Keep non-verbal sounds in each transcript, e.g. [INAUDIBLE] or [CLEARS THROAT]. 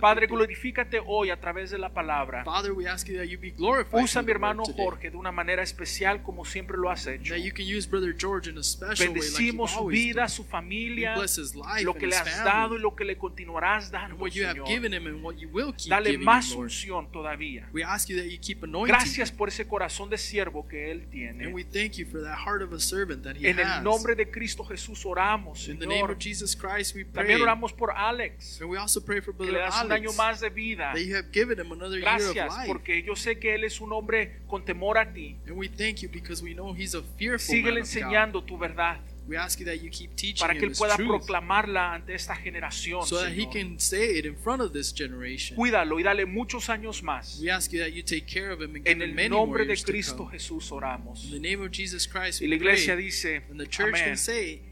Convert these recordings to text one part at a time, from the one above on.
Padre, glorifícate hoy a través de la palabra. Father, we ask you that you be glorified Usa a mi hermano. Jorge de una manera especial como siempre lo has hecho. That you can use Brother George in a special Bendecimos su vida, su familia, lo and que le has family. dado y lo que le continuarás dando, And what you have Señor. given him and what you will keep Dale más him, unción todavía. We ask you that you keep anointing Gracias por ese corazón de siervo que él And tiene. we thank you for that heart of a servant that he En has. el nombre de Cristo Jesús oramos, In the name of Jesus Christ, we pray. También oramos por Alex, And we also pray for Brother das un año más de vida. That you have given him another year of Gracias, life. porque yo sé que él es un hombre con temor a ti. And we thank you because we know he's a fearful Síguele man of God. enseñando tu verdad We ask you that you keep teaching para que él pueda truth proclamarla ante esta generación. so that he can say it in front of this generation. Cuídalo y dale muchos años más. We ask you that you take care of him and give En him el many nombre de Cristo. Jesús oramos. In the name of Jesus Christ, Y la iglesia pray. dice, And the church amén. can say,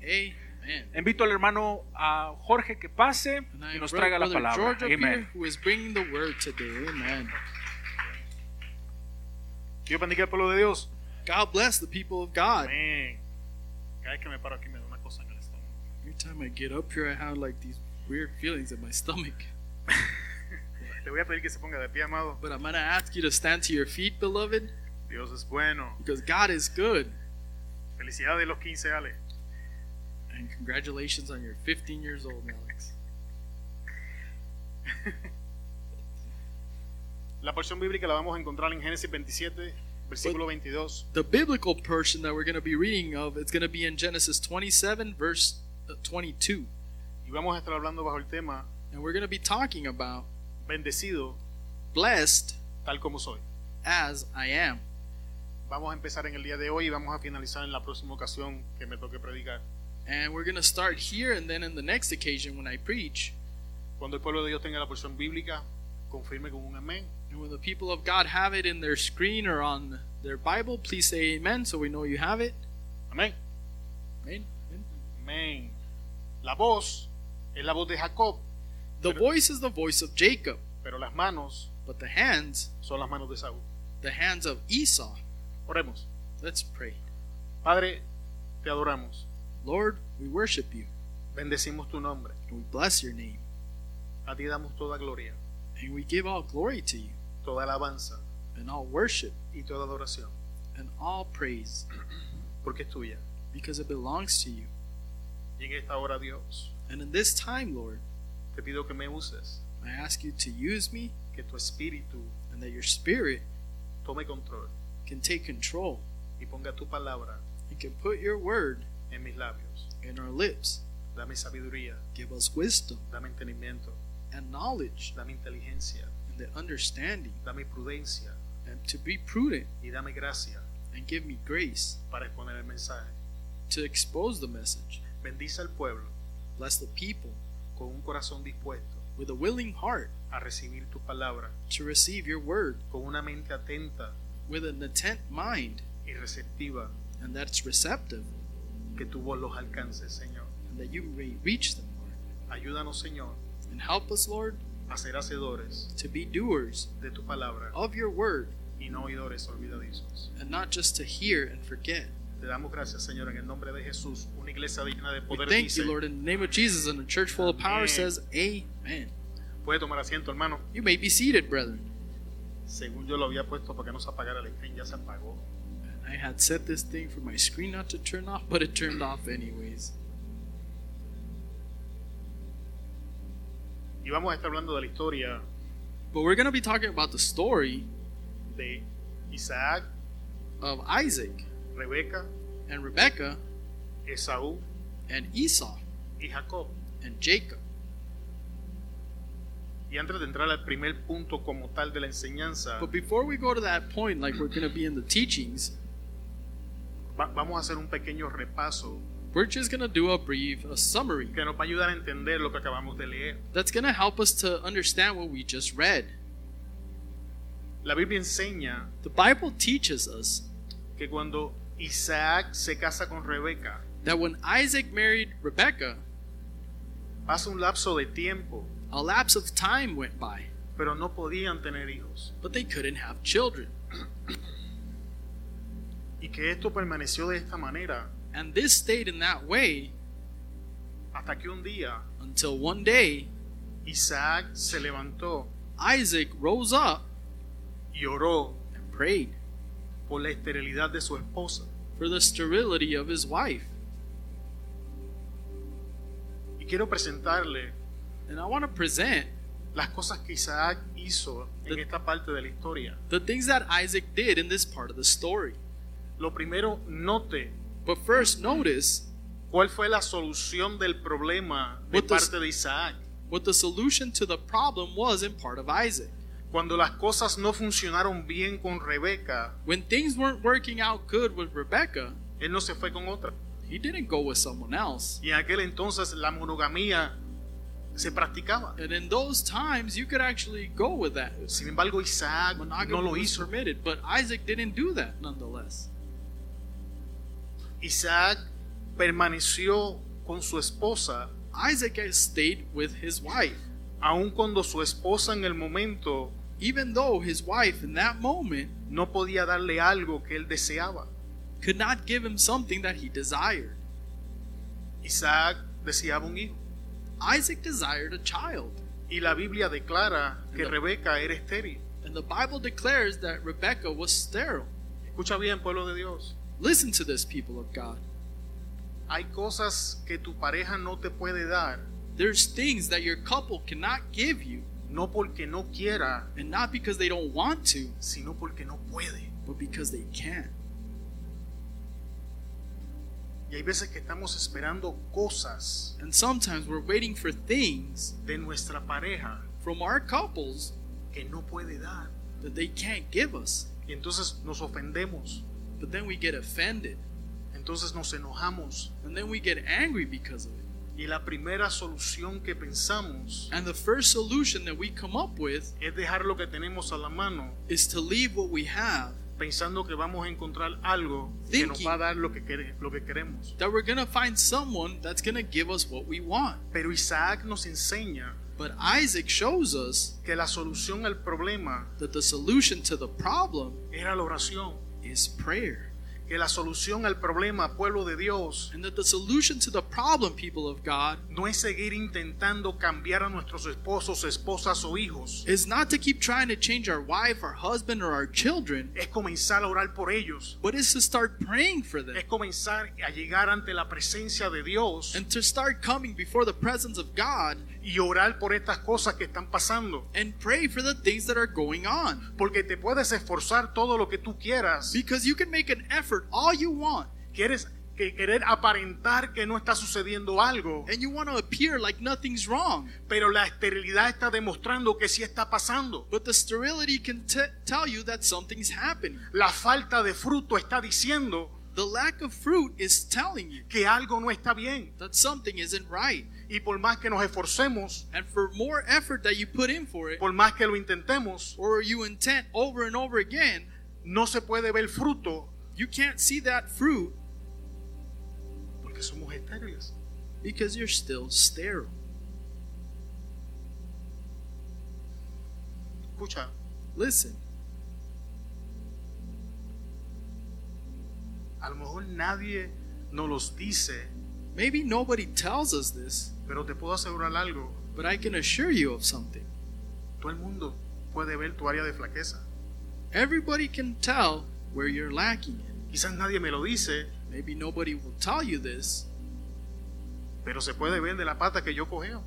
Amen. Invito al hermano a Jorge que pase And y nos traiga la palabra. Today. Amen. Dios bendiga al pueblo de Dios. God bless the people of God. Amén. Cada vez que me paro aquí me da una cosa en el estómago. Every time I get up here, I have like these weird feelings in my stomach. [LAUGHS] Le voy a pedir que se ponga de pie, amado. But I'm going to ask you to stand to your feet, beloved, Dios es bueno. because God is good. Felicidades los 15, Ale. And congratulations on your 15 years old, Alex. [LAUGHS] La porción bíblica la vamos a encontrar en Génesis 27, versículo 22. The biblical portion that we're going to be reading of, it's going to be in Genesis 27, verse uh, 22. Y vamos a estar hablando bajo el tema And we're going to be talking about bendecido blessed tal como soy. as I am. Vamos a empezar en el día de hoy y vamos a finalizar en la próxima ocasión que me toque predicar. And we're going to start here and then in the next occasion when I preach. Cuando el pueblo de Dios tenga la porción bíblica, confirme con un amén. And when the people of God have it in their screen or on their Bible, please say amen so we know you have it. Amén. Amen. Amen. La voz es la voz de Jacob, The voice is the voice of Jacob, pero las manos but the hands, son las manos de Saúl. the hands of Esau. Oremos. Let's pray. Padre, te adoramos. Lord, we worship you Bendecimos tu nombre. and we bless your name. A ti damos toda gloria, And we give all glory to you toda alabanza and all worship y toda adoración, and all praise [CLEARS THROAT] porque es tuya. because it belongs to you. Y en esta hora, Dios, And in this time, Lord, te pido que me uses, I ask you to use me que tu espíritu and that your spirit tome control can take control y ponga tu palabra and can put your word en mis labios. in our lips. Dame sabiduría, Give us wisdom dame entendimiento, and knowledge dame inteligencia, and the understanding dame prudencia and to be prudent y dame gracia and give me grace para exponer el mensaje. to expose the message. Bendice al pueblo Bless the people con un corazón dispuesto with a willing heart a recibir tu palabra, to receive your word con una mente atenta with an intent mind y receptiva, and that's receptive que tu voz los alcance, Señor. and that you may reach them, Lord. Ayúdanos, Señor, And help us, Lord, a ser hacedores to be doers de tu palabra of your word y no oidores olvidadizos. and not just to hear and forget. Te damos gracias, Señor, en el nombre de Jesús. Una iglesia digna de We poder thank dice, you, Lord, in the name of Jesus, and a church full of power says, Amen. Puede tomar asiento, hermano. You may be seated, brethren. Según yo lo había puesto para que no se apagara el screen, ya se apagó. I had set this thing for my screen not to turn off, but it turned off anyways. Y vamos a estar hablando de la historia But we're going to be talking about the story de Isaac, of Isaac Rebeca, and Rebecca Esaú and Esau y Jacob. and Jacob. Y antes de entrar al primer punto como tal de la enseñanza, But before we go to that point, like we're going to be in the teachings, va- vamos a hacer un pequeño repaso we're just going to do a brief a summary que nos va a ayudar a entender lo que acabamos de leer. that's going to help us to understand what we just read. La Biblia enseña The Bible teaches us que cuando Isaac se casa con Rebeca, that when Isaac married Rebekah, pasa un lapso de tiempo, a lapse of time went by, pero no podían tener hijos. but they couldn't have children. [CLEARS THROAT] Y que esto permaneció de esta manera And this stayed in that way hasta que un día until one day Isaac se levantó Isaac rose up y oró and prayed por la esterilidad de su esposa. for the sterility of his wife. Y quiero presentarle And I want to present las cosas que Isaac hizo en The- esta parte de la historia. the things that Isaac did in this part of the story. Lo primero, note But first, notice cuál fue la solución del problema de What parte de Isaac. what the solution to the problem was in part of Isaac. Cuando las cosas no funcionaron bien con Rebeca, When things weren't working out good with Rebecca, él no se fue con otra. he didn't go with someone else. Y en aquel entonces la monogamía se practicaba. And in those times, you could actually go with that. Sin embargo, Isaac no lo hizo. permitted, but Isaac didn't do that nonetheless. Isaac permaneció con su esposa Isaac stayed with his wife, aun cuando su esposa en el momento even though his wife in that moment no podía darle algo que él deseaba. could not give him something that he desired. Isaac deseaba un hijo. Isaac desired a child, Y la Biblia declara que No. Rebeca era estéril. and the Bible declares that Rebecca was sterile. Escucha bien, pueblo de Dios. Listen to this, people of God. Hay cosas que tu pareja no te puede dar, There's things that your couple cannot give you, no porque no quiera, and not because they don't want to, sino porque no puede. but because they can't. Y hay veces que estamos esperando cosas And sometimes we're waiting for things de nuestra pareja from our couples que no puede dar. that they can't give us. Y entonces nos ofendemos, But then we get offended, entonces nos enojamos. and then we get angry because of it. Y la primera solución que pensamos And the first solution that we come up with es dejar lo que tenemos a la mano is to leave what we have, pensando que vamos a encontrar algo que nos va a dar lo que, lo que queremos. that we're going to find someone that's going to give us what we want. Pero Isaac nos enseña But Isaac shows us que la solución al problema that the solution to the problem era la oración. Is prayer. Que la solución al problema, pueblo de Dios, And that the solution to the problem, people of God, no es seguir intentando cambiar a nuestros esposos, esposas o hijos. is not to keep trying to change our wife, our husband, or our children, Es comenzar a orar por ellos. but is to start praying for them Es comenzar a llegar ante la presencia de Dios and to start coming before the presence of God y orar por estas cosas que están pasando. and pray for the things that are going on. Porque te puedes esforzar todo lo que tú quieras. Because you can make an effort all you want, Quieres que querer aparentar que no está sucediendo algo, and you want to appear like nothing's wrong. pero la esterilidad está demostrando que sí está pasando. But the sterility can tell you that something's happening. La falta de fruto está diciendo The lack of fruit is telling you que algo no está bien. that something isn't right. Y por más que nos esforcemos, And for more effort that you put in for it, por más que lo intentemos, or you intend over and over again, no se puede ver fruto you can't see that fruit porque somos estériles. because you're still sterile. Escucha, Listen, a lo mejor nadie nos los dice, maybe nobody tells us this, pero te puedo asegurar algo. but I can assure you of something. Todo el mundo puede ver tu área de flaqueza. Everybody can tell where you're lacking in. Quizás nadie me lo dice, Maybe nobody will tell you this, pero se puede ver de la pata que yo cogeo.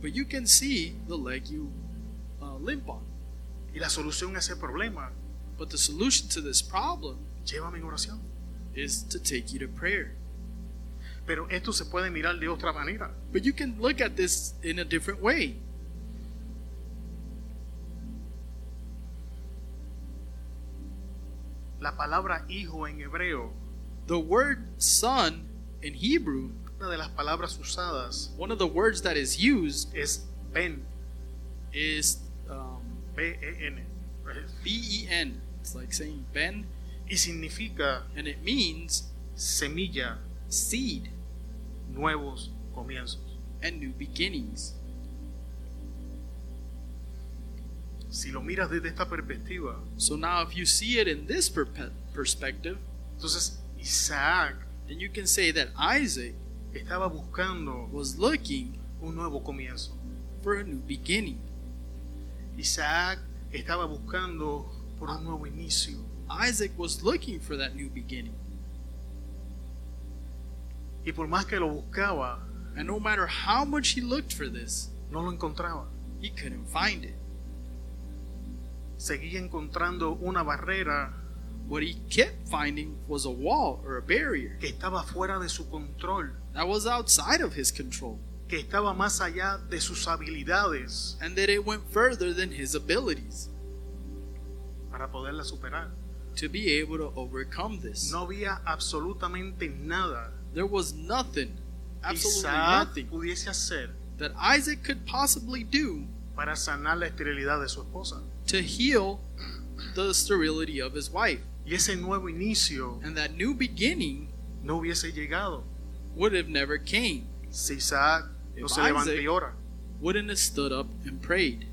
but you can see the leg you uh, limp on. Y la solución a ese problema, But the solution to this problem llévame en oración. is to take you to prayer. Pero esto se puede mirar de otra manera. But you can look at this in a different way. La palabra hijo en hebreo, The word son in Hebrew, una de las palabras usadas one of the words that is used es ben, is um, B-E-N. B E N. It's like saying Ben, Y significa and it means semilla, seed nuevos comienzos. and new beginnings. Si lo miras desde esta perspectiva, So now, if you see it in this perpe- perspective, entonces Isaac then you can say that Isaac estaba buscando was looking un nuevo comienzo. for a new beginning. Isaac estaba buscando por un nuevo inicio. Isaac was looking for that new beginning. Y por más que lo buscaba, And no matter how much he looked for this, no lo encontraba. he couldn't find it. Seguía encontrando una barrera What he kept finding was a wall or a barrier que estaba fuera de su control, that was outside of his control que estaba más allá de sus habilidades and that it went further than his abilities para poderla superar. to be able to overcome this. No había absolutamente nada There was nothing, absolutely nothing, pudiese hacer that Isaac could possibly do para sanar la esterilidad de su esposa. To heal the sterility of his wife. Y ese nuevo inicio And that new beginning no hubiese llegado would have never came, si Isaac no If se levanta Isaac- y ora. wouldn't have stood up and prayed.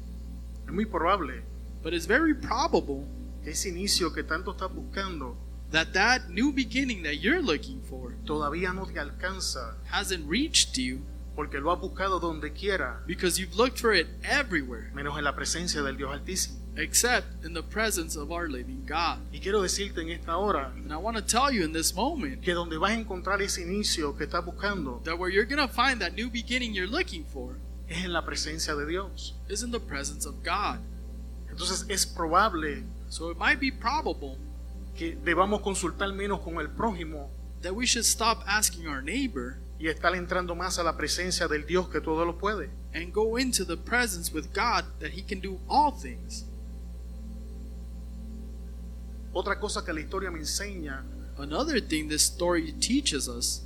Es muy probable But it's very probable que ese inicio que tanto estás buscando that that new beginning that you're looking for todavía no te alcanza hasn't reached you porque lo has buscado donde quiera, because you've looked for it everywhere menos en la presencia del Dios Altísimo. except in the presence of our living God. Y quiero decirte en esta hora And I want to tell you in this moment que donde vas a encontrar ese inicio que estás buscando that where you're going to find that new beginning you're looking for es en la presencia de Dios. is in the presence of God. Entonces es probable So it might be probable que debamos consultar menos con el prójimo that we should stop asking our neighbor y estar entrando más a la presencia del Dios que todo lo puede. and go into the presence with God that He can do all things. Otra cosa que la historia me enseña, Another thing this story teaches us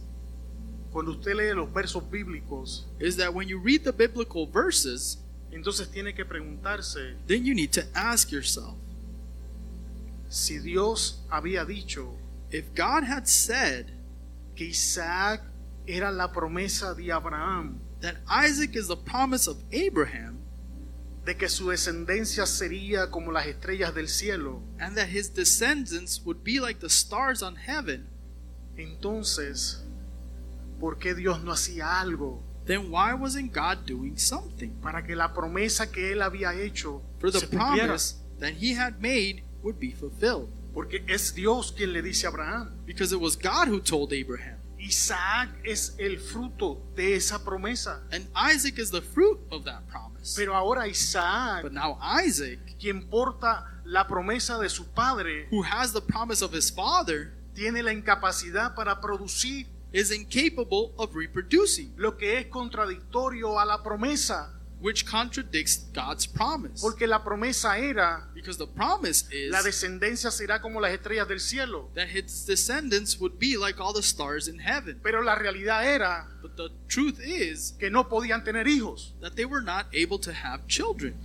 cuando usted lee los versos bíblicos, is that when you read the biblical verses, entonces tiene que preguntarse then you need to ask yourself si Dios había dicho if God had said que Isaac era la promesa de Abraham, that Isaac is the promise of Abraham de que su descendencia sería como las estrellas del cielo, and that his descendants would be like the stars on heaven, entonces, ¿por qué Dios no hacía algo then why wasn't God doing something para que la promesa que él había hecho for the promise that he had made would be fulfilled? Porque es Dios quien le dice a Abraham, Because it was God who told Abraham. Isaac es el fruto de esa promesa. And Isaac is the fruit of that promise. Pero ahora Isaac, But now Isaac, quien porta la promesa de su padre, who has the promise of his father, tiene la incapacidad para producir is incapable of reproducing, lo que es contradictorio a la promesa. Which contradicts God's promise. Porque la promesa era, Because the promise is la descendencia será como las estrellas del cielo. that his descendants would be like all the stars in heaven. Pero la realidad era But the truth is que no podían tener hijos. that they were not able to have children.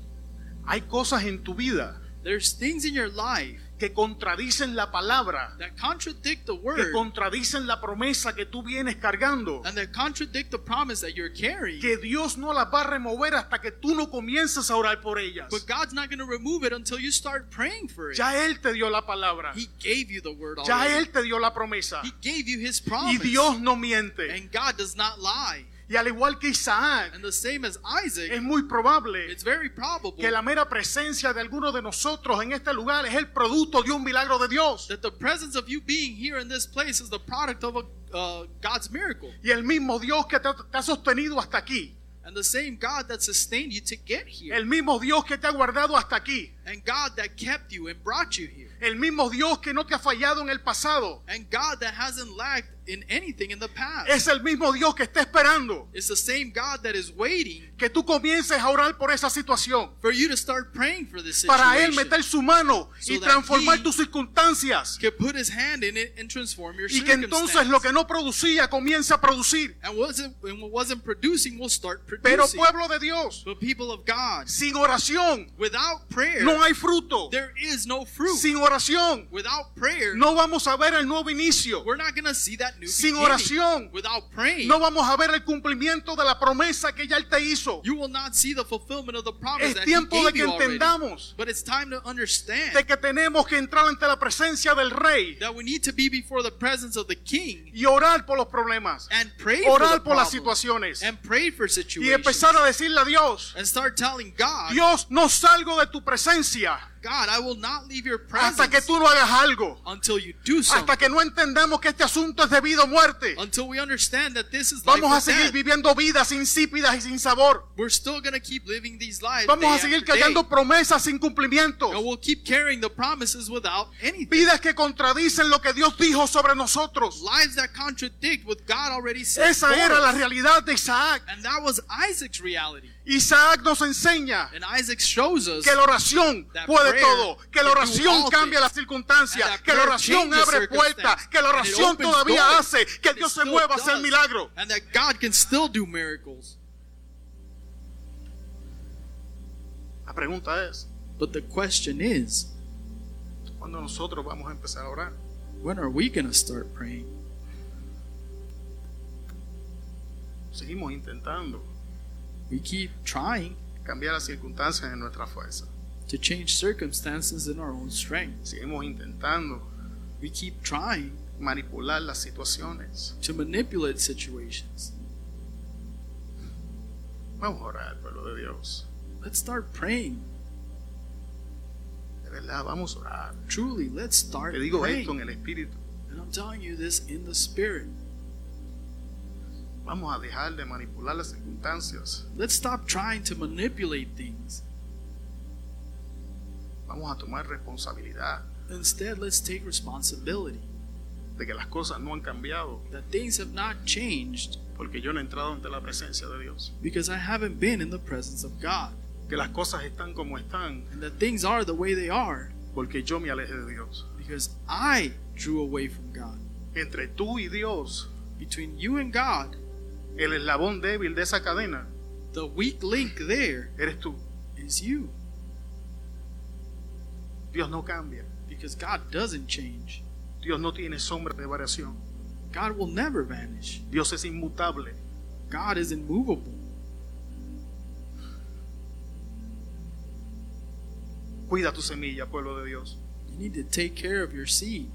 Hay cosas en tu vida There's things in your life que contradicen la palabra, that contradict the que word contradicen la promesa que tú vienes cargando. and that contradict the promise that you're carrying. que Dios no las va a remover hasta que tú no comiences a orar por ellas. But God's not going to remove it until you start praying for it. Ya Él te dio la palabra. He gave you the word Ya already. Él te dio la promesa. He gave you his Y promise. Dios no miente. And God does not lie. Y al igual que Isaac, And the same as es Isaac, muy probable it's very probable que la mera presencia de alguno de nosotros en este lugar es el producto de un milagro de Dios. that the presence of you being here in this place is the product of a, uh, God's miracle. Y el mismo Dios que te, te ha sostenido hasta aquí. And the same God that sustained you to get here. El mismo Dios que te ha guardado hasta aquí. And God that kept you and brought you here. El mismo Dios que no te ha fallado en el pasado. And God that hasn't lacked in anything in the past. Es el mismo Dios que está esperando It's the same God that is waiting que tú comiences a orar por esa situación. for you to start praying for this para Él situation. meter su mano y So that transformar tus circunstancias. Put his hand in it and transform your Y que entonces lo que no producía comience a producir. and wasn't and what wasn't producing will start Pero producing. pueblo de Dios, but people of God, sin oración without prayer, no hay fruto. there is no fruit. Sin oración without prayer, no vamos a ver el nuevo inicio. we're not going to see that new Sin oración, Without praying, No vamos a ver el cumplimiento de la promesa que ya Él te hizo You will not see the fulfillment of the promise Es that tiempo he de que already. entendamos But it's time to understand de que tenemos que entrar ante la presencia del Rey that we need to be before the presence of the King y orar por los problemas, and pray for the orar por las situaciones and pray for y situations empezar a decirle a Dios, and start telling God, Dios, no salgo de tu presencia God, I will not leave your presence hasta que tú no hagas algo, until you do something. hasta que no entendamos que este asunto es debido a muerte. Until we understand that this is Vamos a seguir death. viviendo vidas insípidas y sin sabor. We're still going to keep living these lives Vamos a seguir callando promesas sin cumplimiento. And we'll keep carrying the promises without anything. Vidas que contradicen lo que Dios dijo sobre nosotros. Lives that contradict what God already said. Esa era la realidad de Isaac. And that was Isaac's reality. Isaac nos enseña que la oración puede todo, que la oración cambia las circunstancias, que la oración abre puertas, que la oración todavía hace que Dios se mueva a hacer milagro. And that God can still do miracles. La pregunta es, But the question is, ¿cuándo nosotros vamos a empezar a orar? when are we going to start praying? Seguimos intentando We keep trying cambiar las circunstancias en nuestra fuerza. to change circumstances in our own strength. Seguimos intentando We keep trying manipular las situaciones. to manipulate situations. Vamos a orar, pueblo de Dios. Let's start praying. De verdad, vamos a orar. Truly, let's start Te digo esto praying. en el Espíritu. And I'm telling you this in the Spirit. Vamos a dejar de manipular las circunstancias. Let's stop trying to manipulate things. Vamos a tomar responsabilidad Instead, let's take responsibility de que las cosas no han cambiado that things have not changed porque yo no he entrado ante la presencia de Dios. because I haven't been in the presence of God. Que las cosas están como están And that things are the way they are porque yo me alejé de Dios. because I drew away from God. Entre tú y Dios, Between you and God, el eslabón débil de esa cadena the weak link there eres tú. is you Dios no cambia. because God doesn't change. Dios no tiene sombra de variación. God will never vanish. Dios es inmutable. God is immovable. Cuida tu semilla, pueblo de Dios. You need to take care of your seed.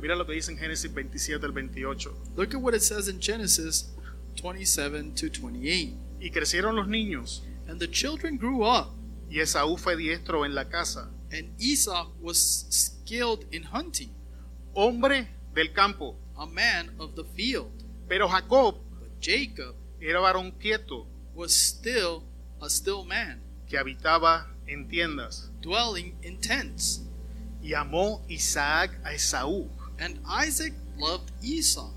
Mira lo que dice en Génesis 27 al 28. Look at what it says in Genesis 27 to 28. Y crecieron los niños, And the children grew up, y Esaú fue diestro en la casa, and Esau was skilled in hunting, hombre del campo. a man of the field. Pero Jacob But Jacob era varón quieto, was still a still man, que habitaba en tiendas. dwelling in tents. Y amó Isaac a Esaú, And Isaac loved Esau,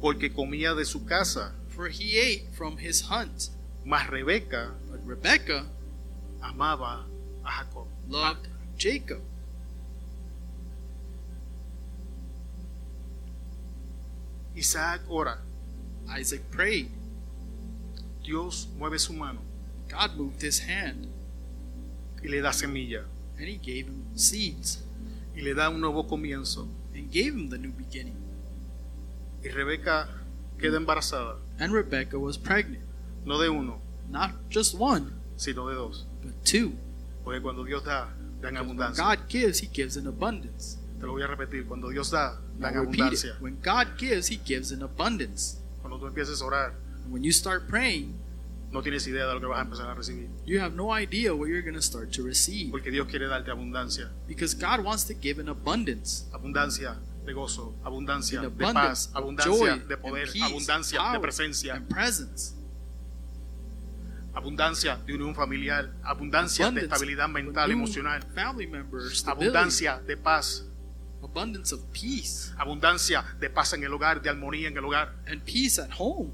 porque comía de su casa. for he ate from his hunt. Mas Rebeca But Rebekah amaba a Jacob. loved Jacob. Isaac ora. Isaac prayed. Dios mueve su mano God moved his hand, y le da semilla and he gave him seeds, y le da un nuevo comienzo. Gave him the new beginning. Y Rebeca queda embarazada, And Rebekah was pregnant, no de uno, not just one, sino de dos. but two. Porque cuando Dios da, da en abundancia. God gives, he gives in abundance. Te lo voy a repetir. Cuando Dios da, da en I'll repeat abundancia. it. When God gives, he gives in abundance. Cuando tú empieces a orar, And when you start praying, no tienes idea de lo que vas a empezar a recibir. you have no idea what you're going to start to receive. Porque Dios quiere darte abundancia. Because God wants to give in abundance. Abundancia de gozo, abundancia de paz, abundancia joy, de poder, peace, abundancia de presencia, abundancia de unión familiar, abundancia de estabilidad mental, emocional, Family members, abundancia de paz, abundance of peace, abundancia de paz en el hogar, de armonía en el hogar. and peace at home.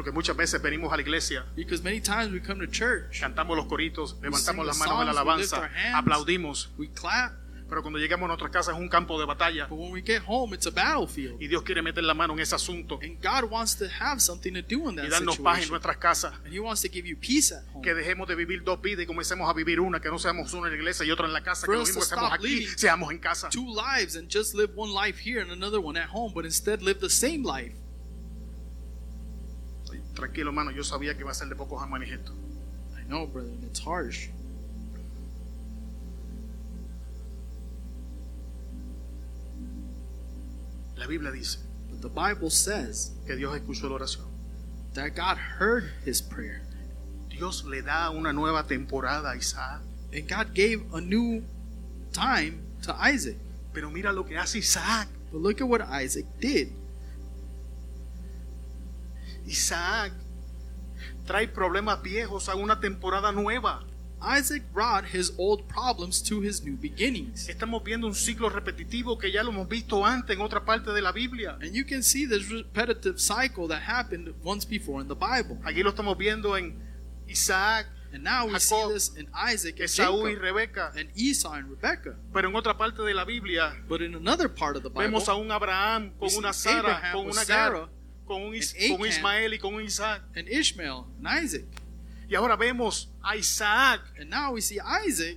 Porque muchas veces venimos a la iglesia, Because many times we come to church, cantamos los coritos, levantamos las manos en la alabanza, our hands. aplaudimos, we clap, pero cuando llegamos a nuestras casas es un campo de batalla but when we get home, it's a battlefield. y Dios quiere meter la mano en ese asunto And God wants to have something to do in y that darnos paz en nuestras casas. And He wants to give you peace at home. Que dejemos de vivir dos vidas y comencemos a vivir una, que no seamos una en la iglesia y otra en la casa, que lo mismo aquí, seamos en casa. Two lives and just live one life here and another one at home, but instead live the same life. Tranquilo, hermano, yo sabía que iba a ser de pocos amanes esto. I know, brother, and it's harsh. La Biblia dice But the Bible says que Dios escuchó la oración. that God heard his prayer. Dios le da una nueva temporada a Isaac. And God gave a new time to Isaac. Pero mira lo que hace Isaac. But look at what Isaac did. Isaac trae problemas viejos a una temporada nueva. Isaac brought his old problems to his new beginnings. Estamos viendo un ciclo repetitivo que ya lo hemos visto antes en otra parte de la Biblia. And you can see this repetitive cycle that happened once before in the Bible. Aquí lo estamos viendo en Isaac, And now we see Jacob, this in Isaac and Esaú y Jacob, Rebeca. and Esau and Rebekah. Pero en otra parte de la Biblia But in another part of the Bible, vemos a un Abraham con una see Sara, Abraham con una Sarah, con un, Is- and con. Ismael y con un Isaac. and Ishmael and Isaac. Y ahora vemos a Isaac And now we see Isaac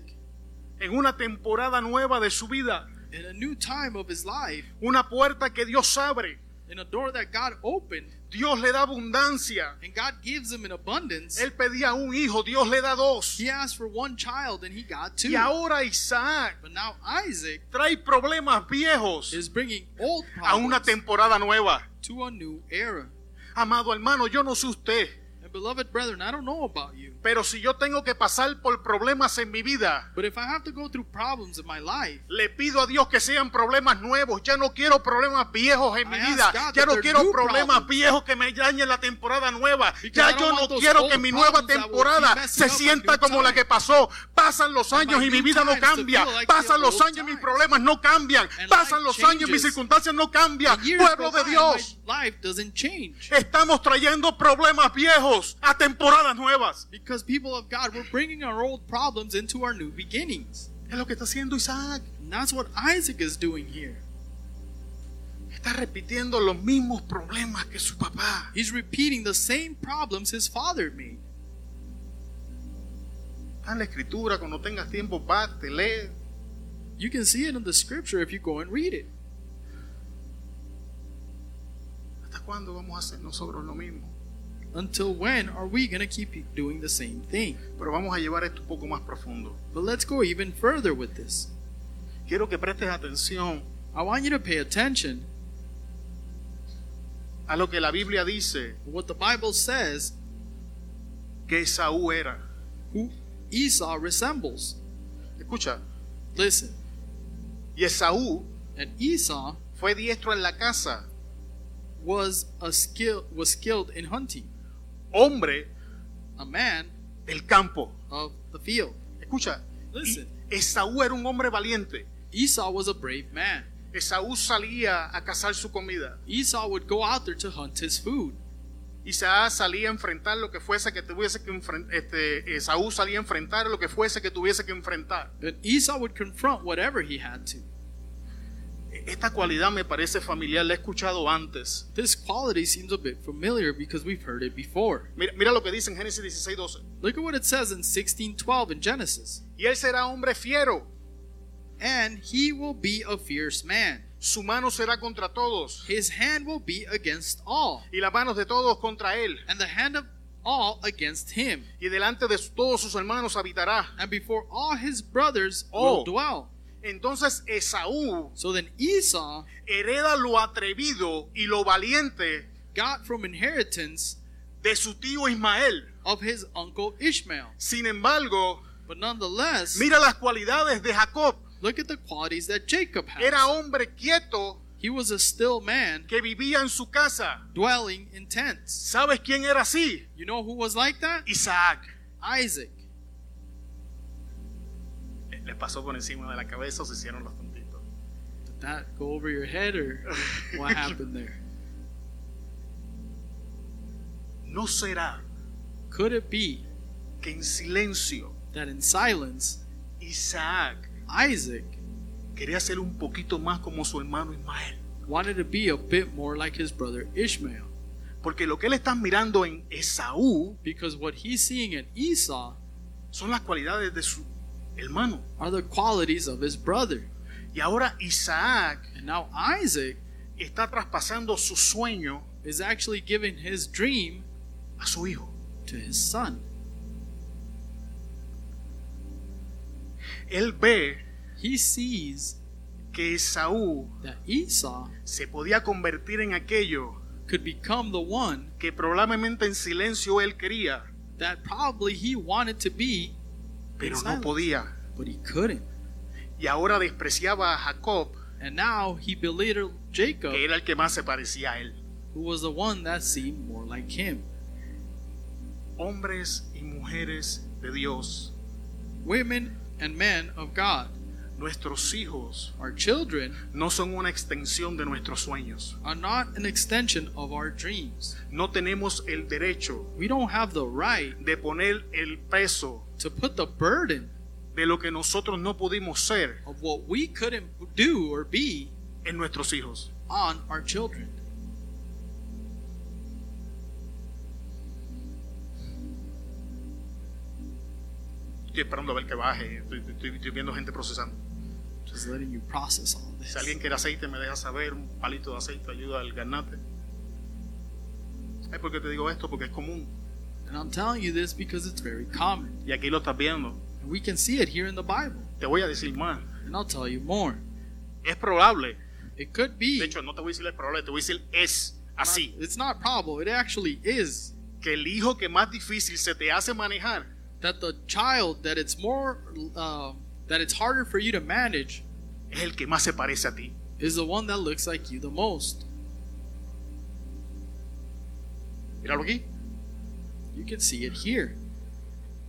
en una temporada nueva de su vida. in a new time of his life, Una puerta que Dios abre. in a door that God opened, Dios le da abundancia. and God gives him in abundance. Él pedía un hijo, Dios le da dos. He asked for one child, and he got two. Y ahora Isaac But now Isaac trae problemas viejos is bringing old a una problems temporada nueva. To a new era. Amado hermano, yo no sé usted, beloved brethren, I don't know about you, pero si yo tengo que pasar por problemas en mi vida, but if I have to go through problems in my life, le pido a Dios que sean problemas nuevos. Ya no quiero problemas viejos en mi I ask vida. God Ya no quiero problemas problems. viejos que me dañen la temporada nueva. Ya yo no quiero que mi nueva temporada se sienta como la que pasó. Pasan los años y mi vida no cambia. Pasan los años y mis problemas no cambian. Pasan los años y mis circunstancias no cambian. Pueblo de Dios. Estamos trayendo problemas viejos a temporadas nuevas. Because people of God, we're bringing our old problems into our new beginnings. Es lo que está haciendo Isaac. And that's what Isaac is doing here. Está repitiendo los mismos problemas que su papá. He's repeating the same problems his father made. Está en la escritura, cuando tengas tiempo, va, te. You can see it in the scripture if you go and read it. ¿Hasta cuándo vamos a hacer nosotros lo mismo? Until when are we going to keep doing the same thing? Pero vamos a llevar esto un poco más profundo. But let's go even further with this. Quiero que prestes atención I want you to pay attention a lo que la Biblia dice what the Bible says que Esaú era. who Esau resembles. Escucha, Listen, y Esaú and Esau fue diestro en la casa, was a skill was skilled in hunting, hombre a man del campo. of the field. Escucha, Listen. Esaú era un hombre valiente. Esau was a brave man. Esaú salía a cazar su comida. Esau would go out there to hunt his food. Isaac salía a enfrentar lo que fuese que tuviese que enfrentar. Este, Esaú salía a enfrentar lo que fuese que tuviese que enfrentar. But Esau would confront whatever he had to. Esta cualidad me parece familiar, la he escuchado antes. This quality seems a bit familiar because we've heard it before. Mira, mira lo que dice en Génesis 16, 12. Look at what it says in 16:12 in Genesis. Y él será hombre fiero, And he will be a fierce man. su mano será contra todos, His hand will be against all, y las manos de todos contra él. and the hand of all against him. Y delante de todos sus hermanos habitará. And before all his brothers Oh. will dwell. Entonces Esaú So then Esau hereda lo atrevido y lo valiente got from inheritance de su tío Ismael. of his uncle Ishmael. Sin embargo, But nonetheless, mira las cualidades de Jacob. look at the qualities that Jacob Era has. hombre quieto He was a still man que vivía en su casa. dwelling in tents. ¿Sabes quién era así? You know who was like that? Isaac. Isaac. Le pasó por encima de la cabeza o se hicieron los tontitos. Did that go over your head or what [LAUGHS] happened there? ¿No será Could it be que en silencio that in silence, Isaac Isaac quería ser un poquito más como su hermano Ismael? wanted to be a bit more like his brother Ishmael? Porque lo que él está mirando en Esaú Because what he's seeing in Esau son las cualidades de su hermano. are the qualities of his brother. Y ahora Isaac And now Isaac está traspasando su sueño is actually giving his dream a su hijo. to his son. Él ve He sees que Esaú that Esau se podía convertir en aquello could become the one que probablemente en silencio él quería, that probably he wanted to be, pero no podía. but he couldn't. Y ahora despreciaba a Jacob, And now he belittled Jacob, que era el que más se parecía a él. who was the one that seemed more like him. Hombres y mujeres de Dios, Women and men of God, nuestros hijos our children, no son una extensión de nuestros sueños. are not an extension of our dreams. No tenemos el derecho We don't have the right de poner el peso to put the burden de lo que nosotros no pudimos ser of what we couldn't do or be en nuestros hijos. on our children. Estoy esperando a ver que baje. Estoy, estoy- estoy viendo gente procesando. Just letting you process all this. Si alguien quiere aceite, me deja saber. Un palito de aceite ayuda al garnate. ¿Sabes por qué te digo esto? Porque es común. And I'm telling you this because it's very common. Y aquí lo estás viendo. And we can see it here in the Bible. Te voy a decir más. And I'll tell you more. Es probable. It could be. De hecho, no te voy a decir es probable, te voy a decir es así. It's not probable. It actually is Que el hijo que más difícil se te hace manejar that the child that it's more uh, that it's harder for you to manage es el que más se parece a ti. is the one that looks like you the most. Míralo aquí. You can see it here.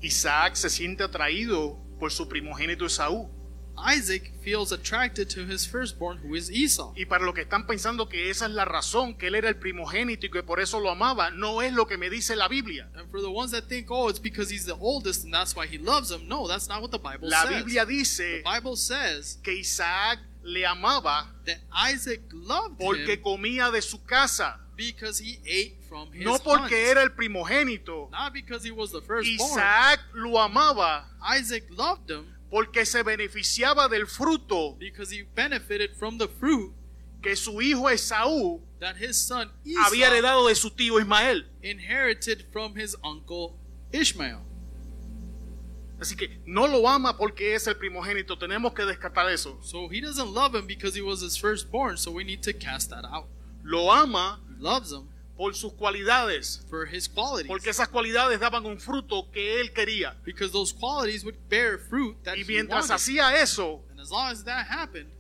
Isaac se siente atraído por su primogénito Esaú. Isaac feels attracted to his firstborn, who is Esau. Y para los que están pensando que esa es la razón, que él era el primogénito y que por eso lo amaba, no es lo que me dice la Biblia. And for the ones that think, oh, it's because he's the oldest and that's why he loves him, no, that's not what the Bible La says. Biblia the dice Bible says que Isaac le amaba that Isaac loved porque him comía de su casa, because he ate from his no porque hunt. era el primogénito. not because he was the firstborn. Isaac lo amaba Isaac loved him porque se beneficiaba del fruto because he benefited from the fruit que su hijo Esaú that his son había Esau heredado de su tío Ismael. inherited from his uncle Ishmael. Así que no lo ama porque es el primogénito, tenemos que descartar eso. So he doesn't love him because he was his firstborn, so we need to cast that out. Lo ama loves him por sus cualidades, for his qualities. porque esas cualidades daban un fruto que él quería. because those qualities would bear fruit that Y mientras hacía eso, And as long as that happened,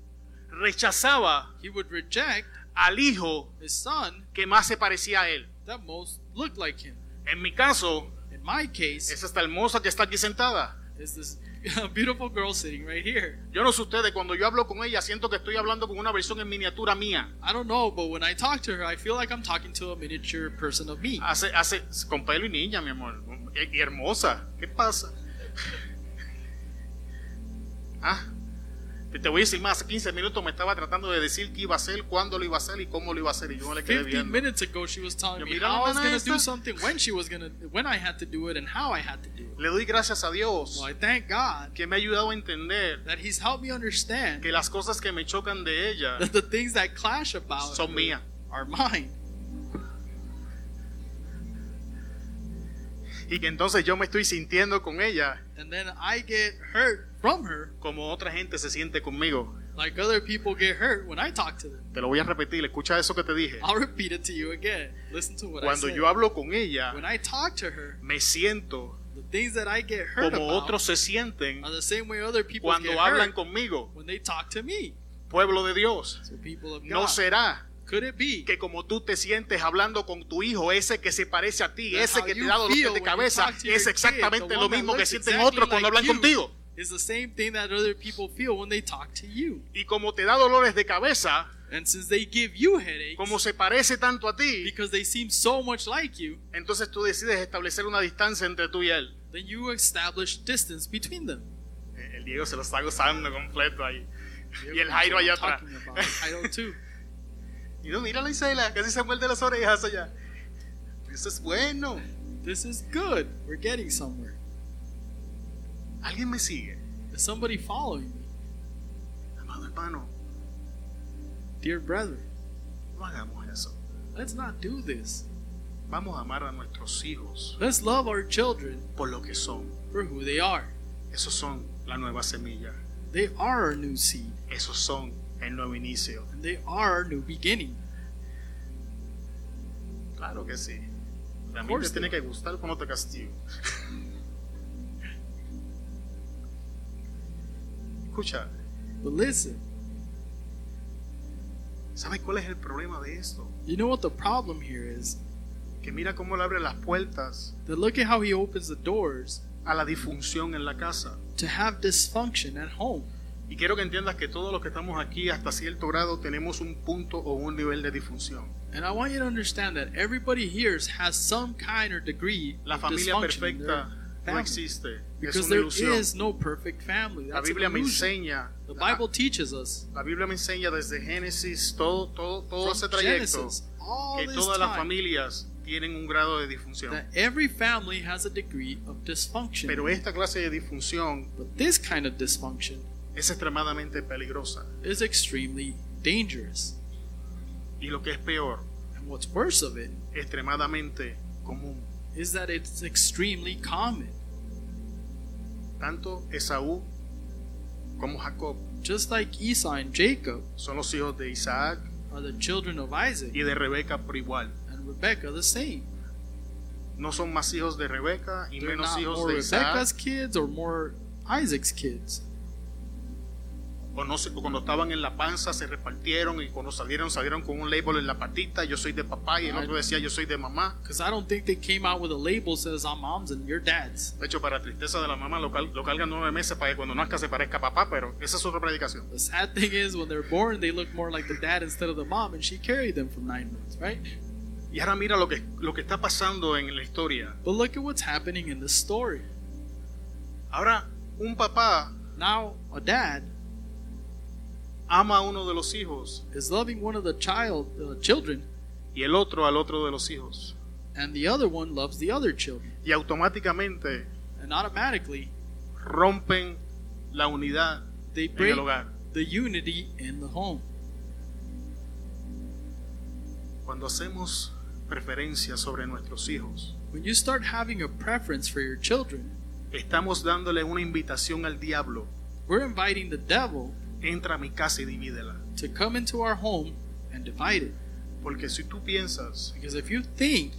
rechazaba he would reject al hijo his son que más se parecía a él. that most looked like him. En mi caso, In my case, es esta hermosa que está aquí sentada. is this [LAUGHS] beautiful girl sitting right here. Yo no sé ustedes, cuando yo hablo con ella, siento que estoy hablando con una versión en miniatura mía. I don't know, but when I talk to her, I feel like I'm talking to a miniature person of me. Hace, hace, con pelo y niña, mi amor. Y hermosa. ¿Qué pasa? [LAUGHS] Ah, te voy a decir más. Hace 15 minutos me estaba tratando de decir qué iba a hacer, cuándo lo iba a hacer y cómo lo iba a hacer. Y yo no le quedé 15 viendo. minutes ago, she was telling Yo, me how I was going to do something, when she was going to, when I had to do it, and how I had to do it. Le doy gracias a Dios Well, I thank God que me ha ayudado a entender that He's helped me understand que las cosas que me chocan de ella that the things that clash about son mías. are mine. Y que entonces yo me estoy sintiendo con ella And then I get hurt from her como otra gente se siente conmigo. like other people get hurt when I talk to them. Te lo voy a repetir, escucha eso que te dije. I'll repeat it to you again. Listen to what Cuando I said. yo hablo con ella, when I talk to her, me siento the things that I get hurt como about otros se sienten are the same way other people cuando get hablan hurt conmigo. when they talk to me. Pueblo de Dios, So people of God, no será could it be que como tú te sientes hablando con tu hijo, ese que se parece a ti, ese que te da dolores feel de cabeza, es kid, exactamente the lo mismo que sienten exactly otros cuando like hablan you contigo? The same thing that other people feel when they talk to you. Y como te da dolores de cabeza, And since they give you headaches, como se parece tanto a ti, because they seem so much like you, entonces tú decides establecer una distancia entre tú y él. then you establish distance between them. Eh, El Diego se lo está gozando completo ahí. Y el Jairo allá atrás. Jairo too. [LAUGHS] Y no, mira la Isela, casi se muerde las orejas allá. Eso es bueno. This is good. We're getting somewhere. Alguien me sigue. Is somebody following me? Amado hermano, Dear brother, no hagamos eso. let's not do this. Vamos a amar a nuestros hijos Let's love our children por lo que son. for who they are. Esos son la nueva semilla. They are our new seed, Esos son el nuevo inicio. and they are new beginning. Claro que sí. A mí te tiene que gustar cuando te castigo. [LAUGHS] Escucha, But listen, ¿sabes cuál es el problema de esto? you know what the problem here is? Que mira cómo le abre las puertas That look at how he opens the doors a la disfunción en la casa. to have dysfunction at home. Y quiero que entiendas que todos los que estamos aquí hasta cierto grado tenemos un punto o un nivel de disfunción. And I want you to understand that everybody here has some kind or degree La familia perfecta no existe. Es Because una there ilusión. is no perfect family. La That's an Biblia me enseña. The La, Bible teaches us la Biblia me enseña desde Génesis todo todo todo ese trayecto Genesis que todas las familias tienen un grado de disfunción. that every family has a degree of dysfunction. Pero esta clase de disfunción But this kind of dysfunction es extremadamente peligrosa. is extremely dangerous. Y lo que es peor, And what's worse of it extremadamente común. is that it's extremely common. Tanto Esaú como Jacob Just like Esau and Jacob son los hijos de Isaac are the children of Isaac y de Rebeca por igual. and Rebekah the same. No son más hijos de Rebeca y They're menos hijos more de Isaac. Rebecca's kids or more Isaac's kids. O, no sé, o cuando estaban en la panza se repartieron y cuando salieron salieron con un label en la patita, yo soy de papá y el otro decía yo soy de mamá. Because I don't think they came out with a label says I'm mom's and you're dad's. De hecho, para tristeza de la mamá lo, cal- lo cargan nueve meses para que cuando nazca se parezca a papá, pero esa es otra predicación. The sad thing is when they're born they look more like the dad instead of the mom and she carried them for nine months, right? Y ahora mira lo que, lo que está pasando en la historia. But look at what's happening in the story. Ahora, un papá Now a dad ama a uno de los hijos is loving one of the child uh, children y el otro al otro de los hijos. and the other one loves the other children. Y automáticamente And automatically rompen la unidad they en break el hogar. the unity in the home. Cuando hacemos preferencia sobre nuestros hijos, When you start having a preference for your children, estamos dándole una invitación al diablo. we're inviting the devil Entra a mi casa y divídela. to come into our home and divide it. Porque si tú piensas, Because if you think,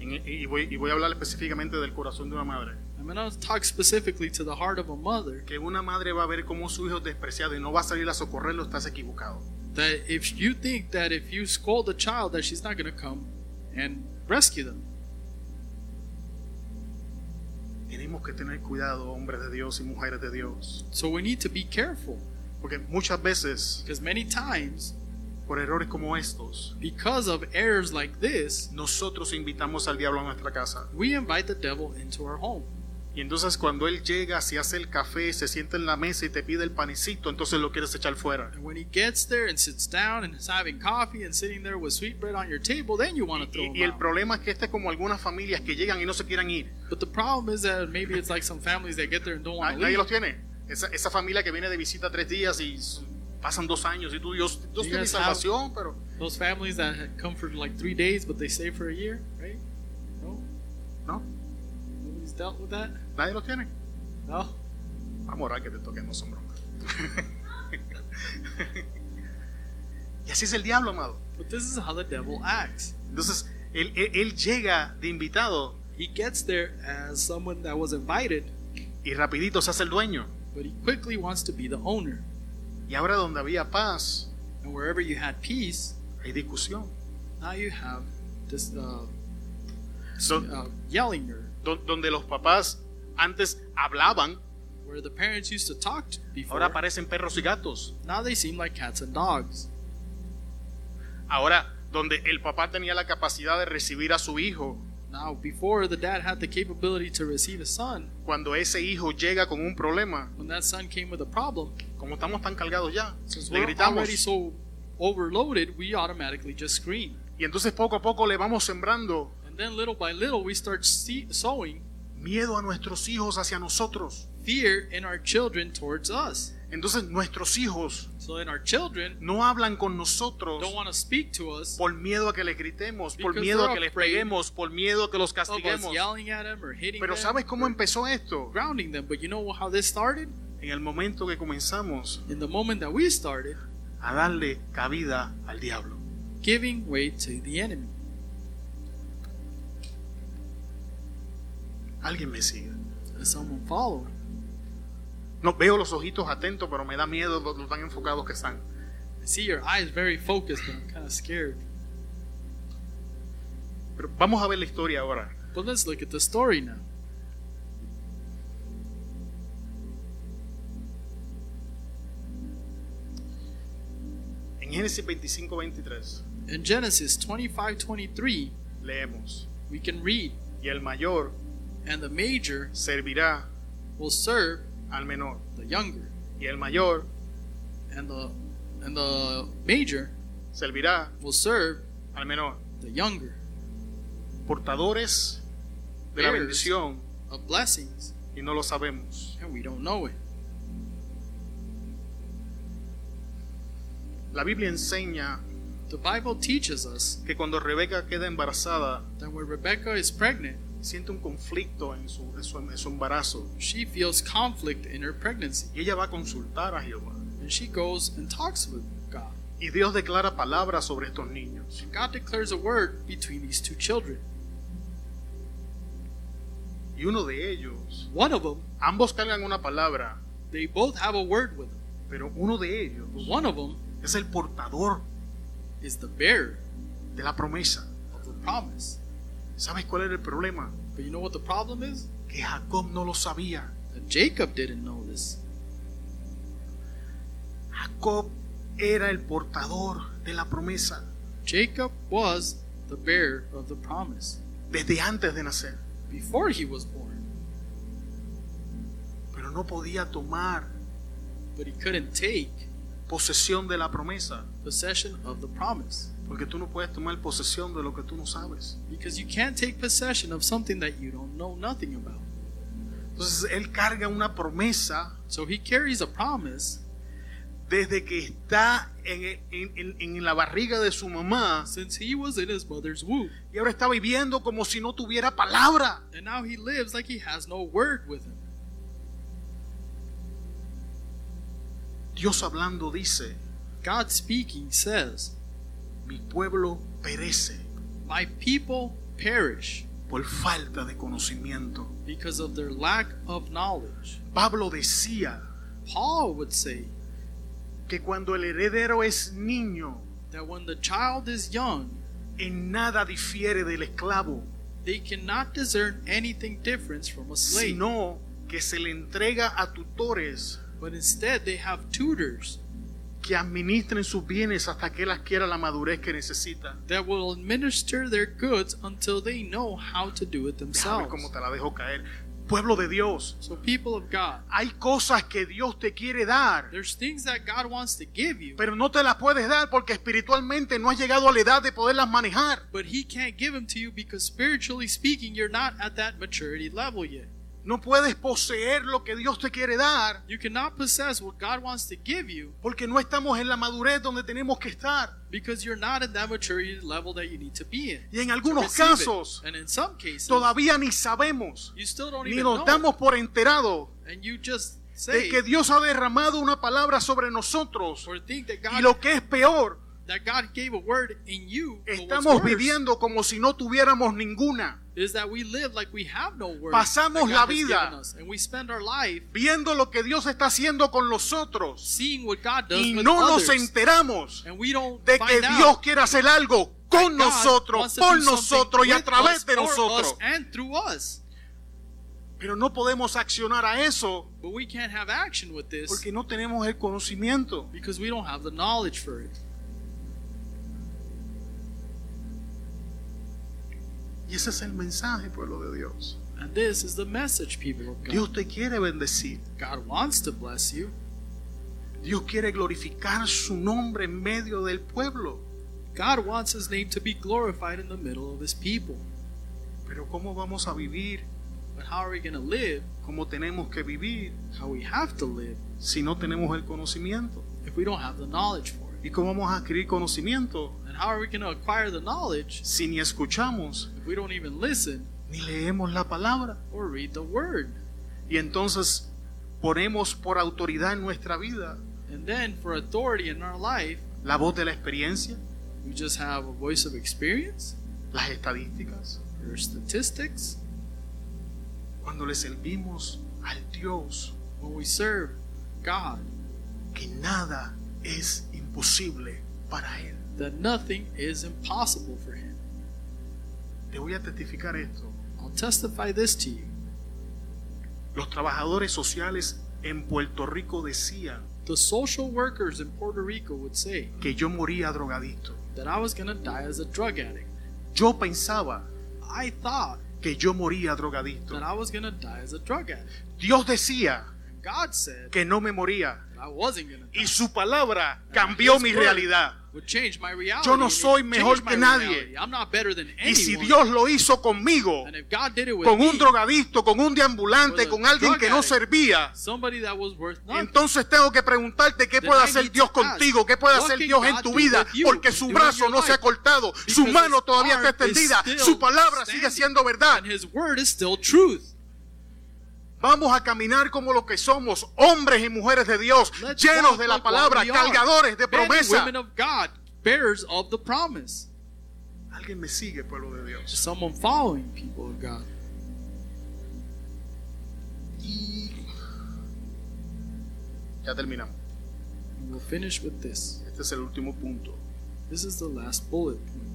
en- y voy, y voy a hablar específicamente del corazón de una madre, I'm going to talk specifically to the heart of a mother, que una madre va a ver cómo su hijo es despreciado y no va a salir a socorrerlo, estás equivocado. that if you think that if you scold a child that she's not going to come and rescue them. Tenemos que tener cuidado, hombres de Dios y mujeres de Dios. So we need to be careful Porque muchas veces, because many times por errores como estos, because of errors like this, nosotros invitamos al diablo a nuestra casa. we invite the devil into our home. Y entonces cuando él llega, se hace el café, se sienta en la mesa y te pide el panecito, entonces lo quieres echar fuera. And when he gets there and sits down and is having coffee and sitting there with sweet bread on your table, then you want to throw Y, him y el out. problema es que este es como algunas familias que llegan y no se quieran ir. But the problem is that maybe it's like some families that get there and don't want to Nadie leave. los tiene. Esa, esa familia que viene de visita tres días y pasan dos años y tú, Dios, Dios tiene salvación, pero Those families that come for like three days but they stay for a year, right? No, no, nobody's dealt with that. nadie los tiene. No. Vamos a orar que te toquen, no son bromas. [LAUGHS] y así es el diablo, amado. But this is how the devil acts. Entonces, él, él- él llega de invitado He gets there as someone that was invited, y rapidito se hace el dueño. But he quickly wants to be the owner. Y ahora donde había paz, And wherever you had peace, hay discusión. now you have this uh, So- uh, yelling or do- donde los papás antes hablaban, where the parents used to talk to before. ahora parecen perros y gatos. now they seem like cats and dogs. Ahora, donde el papá tenía la capacidad de recibir a su hijo, Now, before the dad had the capability to receive a son, cuando ese hijo llega con un problema, when that son came with a problem, como estamos tan cargados ya, since le we're gritamos. already so overloaded, we automatically just scream. Y entonces poco a poco le vamos sembrando And then little by little, we start see- sowing miedo a nuestros hijos hacia nosotros. Fear in our children towards us. Entonces nuestros hijos So our children no hablan con nosotros don't want to speak to us por miedo a que les gritemos, por miedo a que les peguemos, por miedo a que los castiguemos. hitting Pero ¿sabes cómo empezó esto? grounding them. But you know how this started? En el momento que comenzamos In the moment that we started a darle cabida al diablo. giving way to the enemy. Alguien me sigue. Someone following? No veo los ojitos atentos, pero me da miedo lo, lo tan enfocados que están. I see your eyes very focused, but I'm kind of scared. Pero vamos a ver la historia ahora. But let's look at the story now. En Génesis 25, 23 In Genesis 25 23, leemos, we can read, y el mayor and the major servirá will serve al menor, the younger, y el mayor and the and the major servirá will serve al menor. the younger. Portadores de la bendición Of blessings, y no lo sabemos. and we don't know it. La Biblia enseña The Bible teaches us que cuando Rebeca queda embarazada, that when Rebecca is pregnant, siente un conflicto en su, en su- en su embarazo she feels conflict in her pregnancy, y ella va a consultar a Jehová. and she goes and talks with God. Y Dios declara palabras sobre estos niños. God declares a word between these two children. Y uno de ellos, One of them, ambos cargan una palabra, they both have a word with them. pero uno de ellos But one of them es el portador is the bearer de la promesa. of the promise. ¿Sabes cuál era el problema? But you know what the problem is? Que Jacob no lo sabía. That Jacob didn't know this. Jacob era el portador de la promesa Jacob was the bearer of the promise desde antes de nacer, before he was born, pero no podía tomar but he couldn't take posesión de la promesa, possession of the promise. Porque tú no puedes tomar posesión de lo que tú no sabes. Because you can't take possession of something that you don't know nothing about. Entonces él carga una promesa So he carries a promise desde que está en, en- en- en la barriga de su mamá since he was in his mother's womb. y ahora está viviendo como si no tuviera palabra. And now he lives like he has no word with him. Dios hablando dice, God speaking says, mi pueblo perece My people perish por falta de conocimiento. because of their lack of knowledge. Pablo decía Paul would say que cuando el heredero es niño, that when the child is young, en nada difiere del esclavo, they cannot discern anything different from a slave, sino que se le entrega a tutores but instead they have tutors que administren sus bienes hasta que él adquiera la madurez que necesita. that will administer their goods until they know how to do it themselves. cómo te la dejo caer. Pueblo de Dios, So, people of God, hay cosas que Dios te quiere dar, there's things that God wants to give you, pero no te las puedes dar porque espiritualmente no has llegado a la edad de poderlas manejar. but He can't give them to you because spiritually speaking, you're not at that maturity level yet. No puedes poseer lo que Dios te quiere dar You cannot possess what God wants to give you porque no estamos en la madurez donde tenemos que estar. because you're not at that maturity level that you need to be in. Y en algunos casos and in some cases, todavía ni sabemos, you still don't ni even nos know, damos por enterados and you just de say que Dios ha derramado una palabra sobre nosotros. or think that Y lo que es peor, that God gave a word in you. estamos viviendo como si no tuviéramos ninguna, is that we live like we have no word. Pasamos la vida. us, and we spend our life viendo lo que Dios está haciendo con nosotros seeing what God does y with no nos others, enteramos and we don't de que Dios quiere hacer algo con God nosotros, por nosotros y a través us, de nosotros. us, and through us. Pero no podemos accionar a eso But we can't have action with this porque no tenemos el conocimiento. because we don't have the knowledge for it. Y ese es el mensaje, pueblo de Dios. And this is the message, people of God. Dios te quiere bendecir. God wants to bless you. Dios quiere glorificar su nombre en medio del pueblo. God wants His name to be glorified in the middle of His people. Pero ¿cómo vamos a vivir But how are we going to live? cómo tenemos que vivir How we have to live si no tenemos el conocimiento. if we don't have the knowledge for it? ¿Y cómo vamos a adquirir conocimiento And how are we going to acquire the knowledge si ni escuchamos if we don't even listen ni leemos la palabra? or read the word? Y entonces ponemos por autoridad en nuestra vida And then for authority in our life, la voz de la experiencia, we just have a voice of experience las estadísticas. statistics. Cuando le servimos al Dios, When we serve God, que nada es imposible para Él. that nothing is impossible for Him. Te voy a testificar esto. I'll testify this to you. Los trabajadores sociales en Puerto Rico decían The social workers in Puerto Rico would say que yo moría drogadicto. that I was going to die as a drug addict. Yo pensaba I thought que yo moría drogadicto. that I was going to die as a drug addict. Dios decía God said que no me moría I wasn't to die. y su palabra cambió mi realidad. Would change my reality. Yo no soy mejor que nadie. reality. I'm not better than Y si. Dios lo hizo conmigo, and if God did it with con un drogadicto, con un deambulante, con alguien que no servía, somebody that was worth nothing. entonces tengo que preguntarte qué puede hacer Dios contigo, qué puede hacer Dios en tu vida, porque su brazo no se ha cortado, su mano todavía está extendida, su palabra sigue siendo verdad. and His word is still truth. Vamos a caminar como lo que somos, hombres y mujeres de Dios, Let's llenos de la like palabra, cargadores de promesa. of God, bearers of the promise. Alguien me sigue, pueblo de Dios. Someone following people of God. Y ya terminamos. And we'll finish with this. Este es el último punto. This is the last bullet point.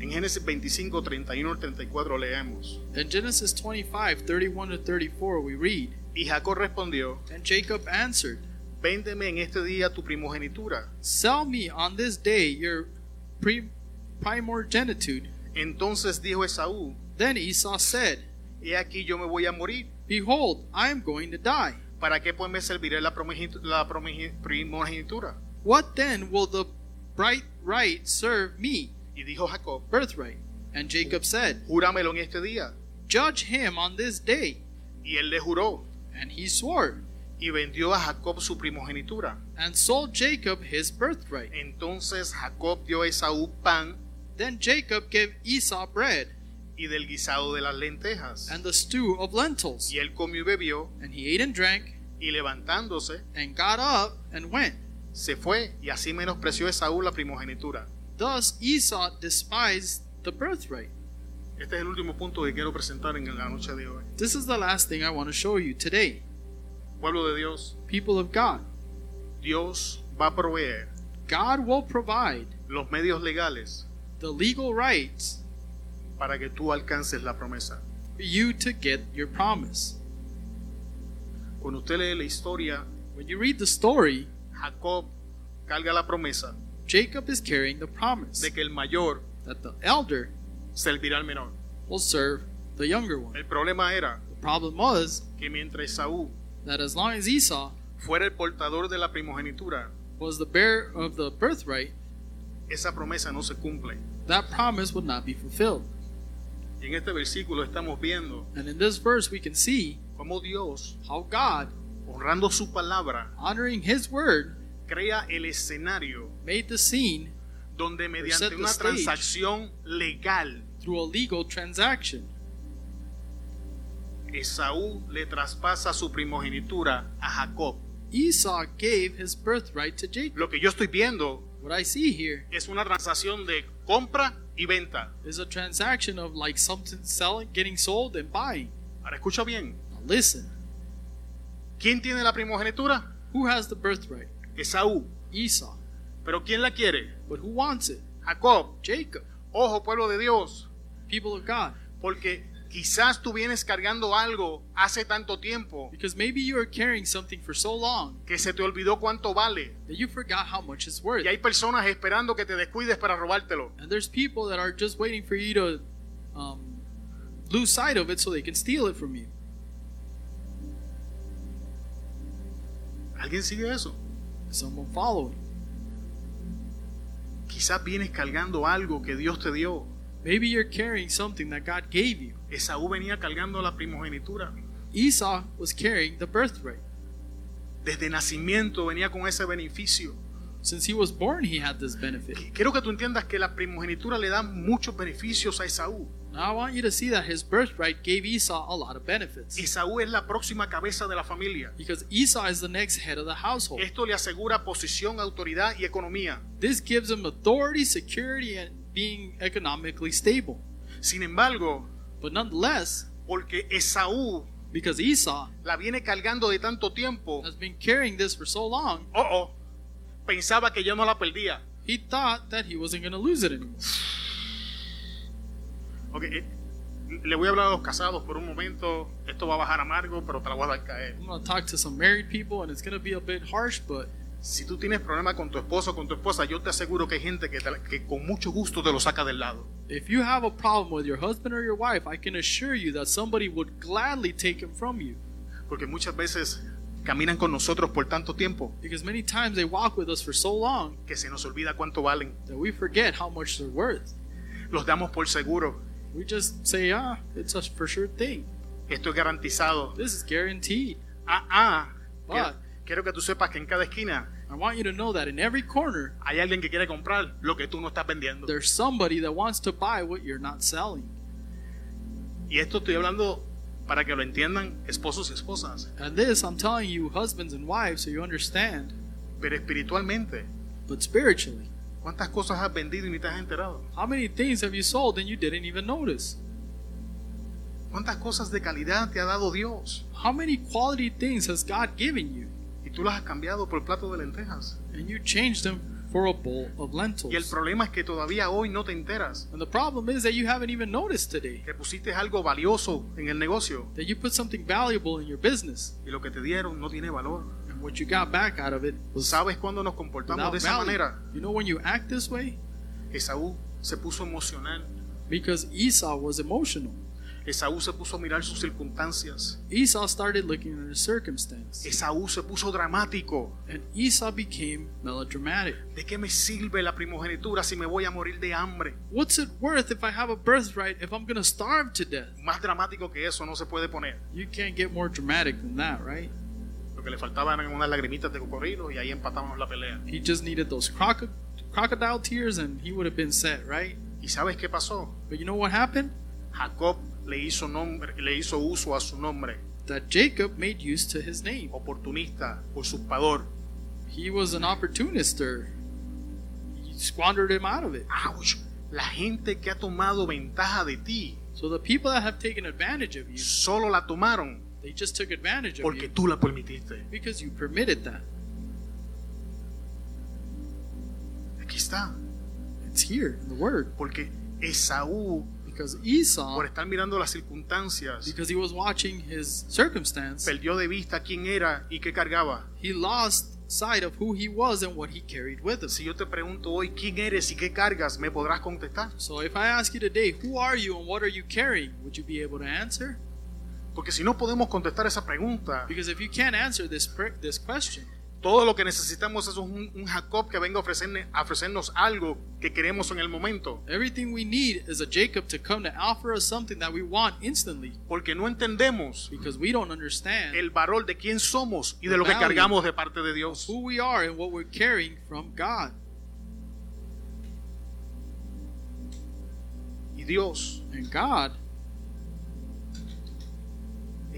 En Génesis 25, 31 al 34 leemos. In Genesis 25, 31 to 34, we read, Y Jacob respondió, And Jacob answered, véndeme en este día tu primogenitura. Sell me on this day your primogeniture. Entonces dijo Esaú, Then Esau said, he aquí yo me voy a morir. Behold, I am going to die. ¿Para qué pues me serviré la, la primogenitura? What then will the bright right serve me? Y dijo Jacob, Birthright. And Jacob said, júramelo en este día. Judge him on this day. Y él le juró, And he swore, y vendió a Jacob su primogenitura. and sold Jacob his birthright. Entonces Jacob dio a Esaú pan Then Jacob gave Esau bread y del guisado de las lentejas. and the stew of lentils. Y él comió y bebió, And he ate and drank, y levantándose, and got up and went. se fue, y así menospreció Esaú la primogenitura. Thus Esau despised the birthright. Este es el último punto que quiero presentar en la noche de hoy. This is the last thing I want to show you today. Pueblo de Dios, People of God, Dios va a proveer God will provide los medios legales the legal rights para que tú alcances la promesa. for you to get your promise. Cuando usted lee la historia, When you read the story, Jacob carga la promesa Jacob is carrying the promise de que el mayor that the elder servirá al menor. will serve the younger one. El problema era The problem was que mientras Esaú that as long as Esau fuera el portador de la primogenitura, was the bearer of the birthright, esa promesa no se cumple. that promise would not be fulfilled. Y en este versículo estamos viendo And in this verse, we can see cómo Dios, how God, honrando su palabra, honoring His word, crea el escenario made the scene donde mediante una transacción legal through a legal transaction. Esaú le traspasa su primogenitura a Jacob. Esau gave his birthright to Jacob. Lo que yo estoy viendo What I see here es una transacción de compra y venta. is a transaction of like something selling, getting sold, and buying. Ahora escucha bien. Now listen, ¿Quién tiene la primogenitura? who has the birthright? Esaú. Esau. Pero ¿quién la quiere? But who wants it? Jacob. Jacob. Ojo, pueblo de Dios. People of God. Porque quizás tú vienes cargando algo hace tanto tiempo Because maybe you are carrying something for so long que se te olvidó cuánto vale. that you forgot how much it's worth. Y hay personas esperando que te descuides para robártelo. And there's people that are just waiting for you to um, lose sight of it so they can steal it from you. ¿Alguien sigue eso? Someone following. Quizás vienes cargando algo que Dios te dio Maybe you're carrying something that God gave you. Esaú venía cargando la primogenitura. Esau was carrying the birthright. Desde nacimiento venía con ese beneficio. Since he was born, he had this benefit. Quiero que tú entiendas que la primogenitura le da muchos beneficios a Esaú. Now I want you to see that his birthright gave Esau a lot of benefits. Esaú es la próxima cabeza de la familia. Because Esau is the next head of the household. Esto le asegura posición, autoridad y economía. This gives him authority, security, and being economically stable. Sin embargo, But nonetheless, porque Esaú because Esau la viene cargando de tanto tiempo, has been carrying this for so long, oh, oh, pensaba que yo no la perdía. he thought that he wasn't going to lose it anymore. [SIGHS] Ok, eh, le voy a hablar a los casados por un momento. Esto va a bajar amargo, pero te la voy a dar caer. I'm going to talk to some married people, and it's going to be a bit harsh, but Si tú tienes problemas con tu esposo o con tu esposa, yo te aseguro que hay gente que, te que con mucho gusto te lo saca del lado. if you have a problem with your husband or your wife, I can assure you that somebody would gladly take him from you. Porque muchas veces caminan con nosotros por tanto tiempo Because many times they walk with us for so long que se nos olvida cuánto valen. that we forget how much they're worth. Los damos por seguro. We just say, ah, it's a for sure thing. Esto es garantizado. This is guaranteed. Ah, ah. But- Quiero, quiero que tú sepas que en cada esquina I want you to know that in every corner, hay alguien que quiere comprar lo que tú no estás vendiendo. there's somebody that wants to buy what you're not selling. Y esto estoy hablando para que lo entiendan esposos y esposas. And this, I'm telling you, husbands and wives, so you understand. Pero espiritualmente, But spiritually, ¿cuántas cosas has vendido y ni te has enterado? how many things have you sold and you didn't even notice? ¿Cuántas cosas de calidad te ha dado Dios? How many quality things has God given you? Y tú las has cambiado por plato de lentejas. And you changed them for a bowl of Y el lentils. problema es que todavía hoy no te enteras And the problem is that you haven't even noticed today que pusiste algo valioso en el negocio that you put something valuable in your business. y lo que te dieron no tiene valor. What you got back out of it ¿Sabes cuándo nos comportamos de esa value. manera? You know when you act this way? Esaú se puso emocional. Because Esau was emotional. Esaú se puso a mirar sus circunstancias. Esau started looking at his circumstance. Esaú se puso dramático. And Esau became melodramatic. ¿De qué me sirve la primogenitura si me voy a morir de hambre? What's it worth if I have a birthright if I'm going to starve to death? Más dramático que eso no se puede poner. You can't get more dramatic than that, right? Lo que le faltaban eran unas lagrimitas de cocodrilo y ahí empatábamos la pelea. He just needed those croco- crocodile tears and he would have been set, right? ¿Y sabes qué pasó? But you know what happened? Jacob le hizo, nombre, le hizo uso a su nombre. That Jacob made use to his name. Oportunista, usurpador. He was an opportunist or he squandered him out of it. ¡Auch! La gente que ha tomado ventaja de ti, So the people that have taken advantage of you, solo la tomaron they just took advantage of porque you tú la permitiste. because you permitted that. Aquí está. It's here in the word. Porque Esaú, Because Esau, por estar mirando las circunstancias, because he was watching his circumstance, perdió de vista quién era y qué cargaba. he lost sight of who he was and what he carried with him. Si yo te pregunto hoy quién eres y qué cargas, ¿me podrás contestar? So if I ask you today, who are you and what are you carrying? Would you be able to answer? Porque si no podemos contestar esa pregunta, Because if you can't answer this question, todo lo que necesitamos es un, un Jacob que venga a, ofrecernos algo que queremos en el momento. everything we need is a Jacob to come to offer us something that we want instantly Porque no entendemos because we don't understand el valor de quién somos y de lo que value. cargamos de parte de Dios. who we are and what we're carrying from God. Y Dios, And God,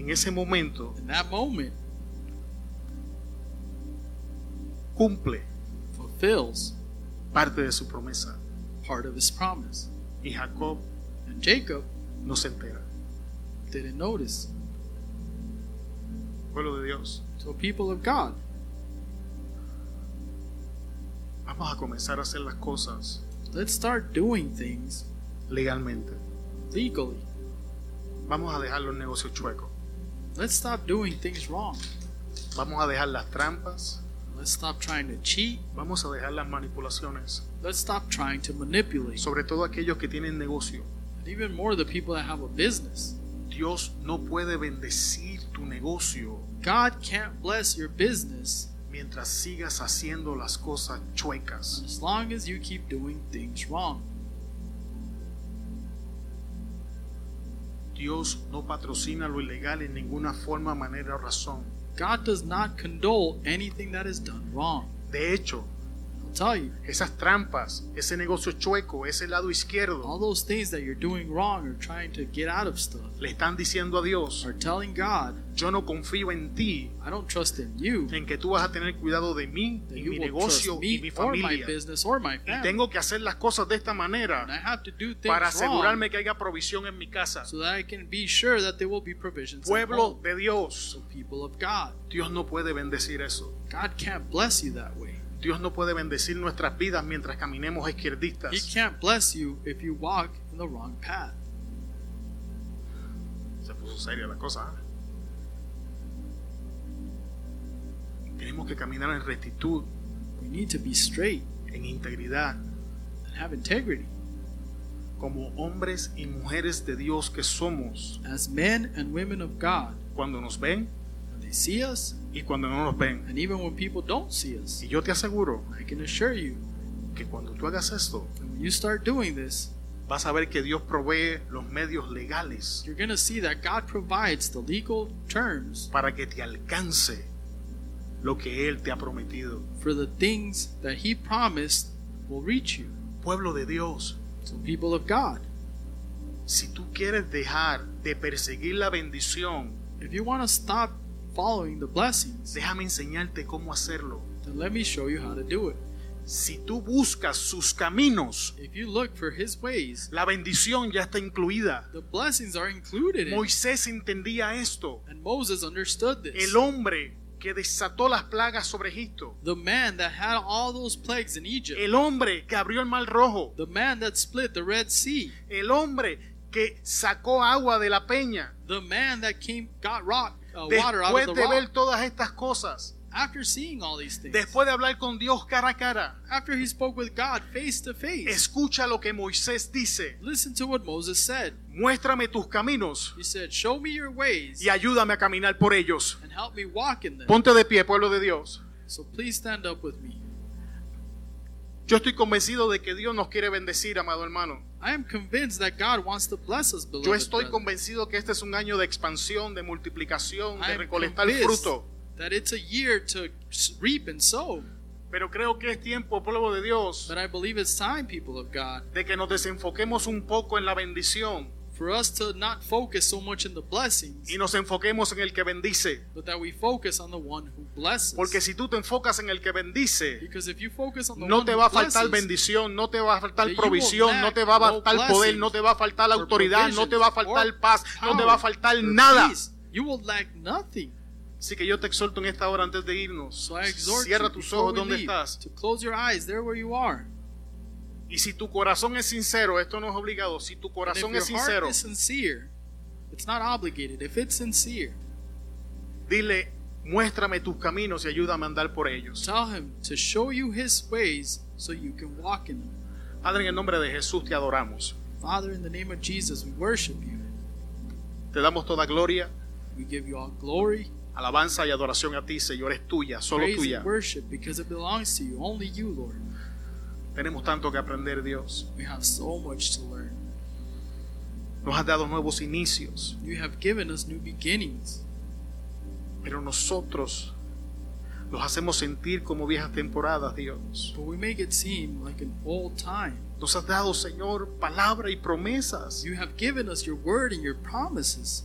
en ese momento, in that moment, cumple fulfills parte de su promesa. part of his promise. Y Jacob And Jacob no se entera. didn't notice. Pueblo de Dios, So, people of God, vamos a comenzar a hacer las cosas let's start doing things legalmente. legally. Vamos a dejar los negocios chuecos. Let's stop doing things wrong. Vamos a dejar las trampas. Let's stop trying to cheat. Vamos a dejar las manipulaciones. Let's stop trying to manipulate. Sobre todo aquellos que tienen negocio. And even more the people that have a business. Dios no puede bendecir tu negocio God can't bless your business mientras sigas haciendo las cosas chuecas. as long as you keep doing things wrong. Dios no patrocina lo ilegal en ninguna forma, manera o razón. God does not condole anything that is done wrong. De hecho, tell you, esas trampas, ese negocio chueco, ese lado izquierdo, all those things that you're doing wrong or trying to get out of stuff le están diciendo a Dios, are telling God, yo no confío en ti, I don't trust in you, en que tú vas a tener cuidado de mí, y mi negocio y mi me or my familia. business or my Y family. tengo que hacer las cosas de esta manera I have to do things para asegurarme que haya provisión en mi casa. so that I can be sure that there will be provisions. Pueblo de Dios, So people of God, Dios no puede bendecir eso. God can't bless you that way. Dios no puede bendecir nuestras vidas mientras caminemos He izquierdistas. can't bless you if you walk in the wrong path. Se puso seria la cosa. ¿eh? Tenemos que caminar en rectitud, We need to be straight en integridad, and have integrity como hombres y mujeres de Dios que somos, as men and women of God. cuando nos ven see us, y cuando no nos ven. and even when people don't see us, Y yo te aseguro I can assure you que cuando tú hagas esto, that when you start doing this, vas a ver que Dios provee los medios legales you're going to see that God provides the legal terms para que te alcance lo que Él te ha prometido. for the things that He promised will reach you. Pueblo de Dios, So, people of God, si tú quieres dejar de perseguir la bendición, if you want to stop following the blessings, déjame enseñarte cómo hacerlo. then let me show you how to do it. Si tú buscas sus caminos, If you look for His ways, la bendición ya está incluida. the blessings are included in. Moisés entendía esto. And Moses understood this. El hombre que desató las plagas sobre Egipto. The man that had all those plagues in Egypt. El hombre que abrió el mar rojo. The man that split the Red Sea. El hombre que sacó agua de la peña. The man that came got rock uh, water out Después the de ver rock. todas estas cosas, After seeing all these things. después de hablar con Dios cara a cara, After he spoke with God face to face. escucha lo que Moisés dice. Listen to what Moses said. Muéstrame tus caminos He said, "Show me your ways y ayúdame a caminar por ellos. and help me walk in them." Ponte de pie, pueblo de Dios. So please stand up with me. Yo estoy convencido de que Dios nos quiere bendecir, amado hermano. I am convinced that God wants to bless us, beloved Yo estoy convencido que este es un año de expansión, de multiplicación, de recolectar convinced fruto. that it's a year to reap and sow. Pero creo que es tiempo, pueblo de Dios, But I believe it's time, people of God, de que nos desenfoquemos un poco en la bendición for us to not focus so much in the blessings, y nos enfoquemos en el que bendice. but that we focus on the one who blesses. Porque si tú te enfocas en el que bendice, because if you focus on the no one te who va a faltar blesses, bendición, no te va a faltar that you will provisión, no te va a faltar poder, no te va a faltar or autoridad, no te va a faltar paz, no te va a faltar nada. peace. You will lack nothing. Así que yo te exhorto en esta hora antes de irnos. So I exhort Cierra tus ojos donde estás. to close your eyes there where you are. Y si tu corazón es sincero, esto no es obligado, si tu corazón es sincero, sincere, it's not obligated. If it's sincere, dile, muéstrame tus caminos y ayúdame a andar por ellos. tell him to show you his ways so you can walk in them. Padre, en el nombre de Jesús te adoramos. Father, in the name of Jesus, we worship you. Te damos toda gloria, We give you all glory, alabanza y adoración a ti, Señor, es tuya, solo praise, tuya. and worship because it belongs to you. Only you, Lord. Tenemos tanto que aprender, Dios. We have so much to learn. Nos has dado nuevos inicios, You have given us new beginnings, pero nosotros los hacemos sentir como viejas temporadas, Dios. but we make it seem like an old time. Nos has dado, Señor, palabra y promesas, You have given us your word and your promises,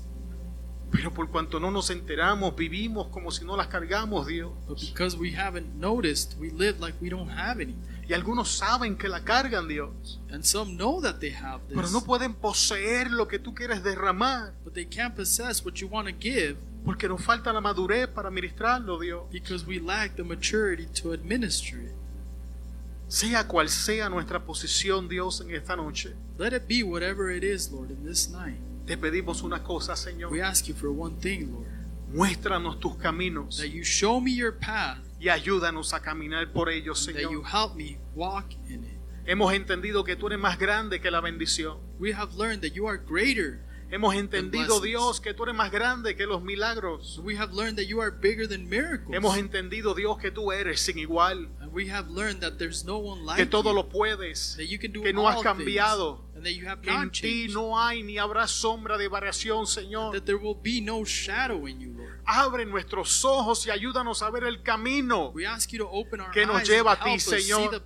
pero por cuanto no nos enteramos, vivimos como si no las cargamos, Dios. but because we haven't noticed, we live like we don't have anything. Y algunos saben que la cargan, Dios, And some know that they have this, pero no pueden poseer lo que tú quieres derramar, but they can't possess what you want to give porque nos falta la madurez para ministrarlo, Dios. because we lack the maturity to administer it. Sea cual sea nuestra posición, Dios, en esta noche, Let it be whatever it is, Lord, in this night. Te pedimos una cosa, We Señor. ask you for one thing, Lord, Muéstranos tus caminos that you show me your path, y ayúdanos a caminar por ellos, and that you Señor. help me walk in it. Hemos entendido que tú eres más grande que la bendición. We have learned that you are greater. Hemos entendido. Dios, que tú eres más grande que los milagros. We have learned that you are bigger than miracles. Hemos entendido, Dios, que tú eres sin igual, and we have learned that there's no one like que todo you, lo puedes, that you can do que no has cambiado, things, and that you have que en ti no hay ni habrá sombra de variación, Señor. That there will be no shadow in you, Lord. Abre nuestros ojos y ayúdanos a ver el camino. We ask you to open our Que nos lleva a ti, Señor.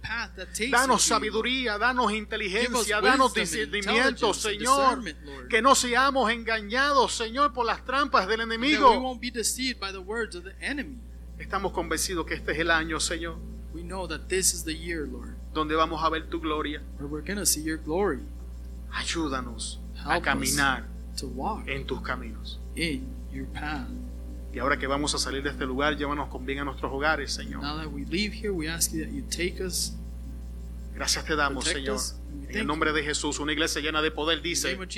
Danos sabiduría, danos inteligencia, danos discernimiento, Señor. Que no seamos engañados, Señor, por las trampas del enemigo. won't be deceived by the words of the enemy. Estamos convencidos que este es el año, Señor, We know that this is the year, Lord, donde vamos a ver tu gloria. where we're going to see your glory. Ayúdanos a caminar en tus caminos. Y ahora que vamos a salir de este lugar, llévanos con bien a nuestros hogares, Señor. Now that we leave here, we ask you that you take us. Gracias te damos, Señor. En el nombre de Jesús, una iglesia llena de poder dice, name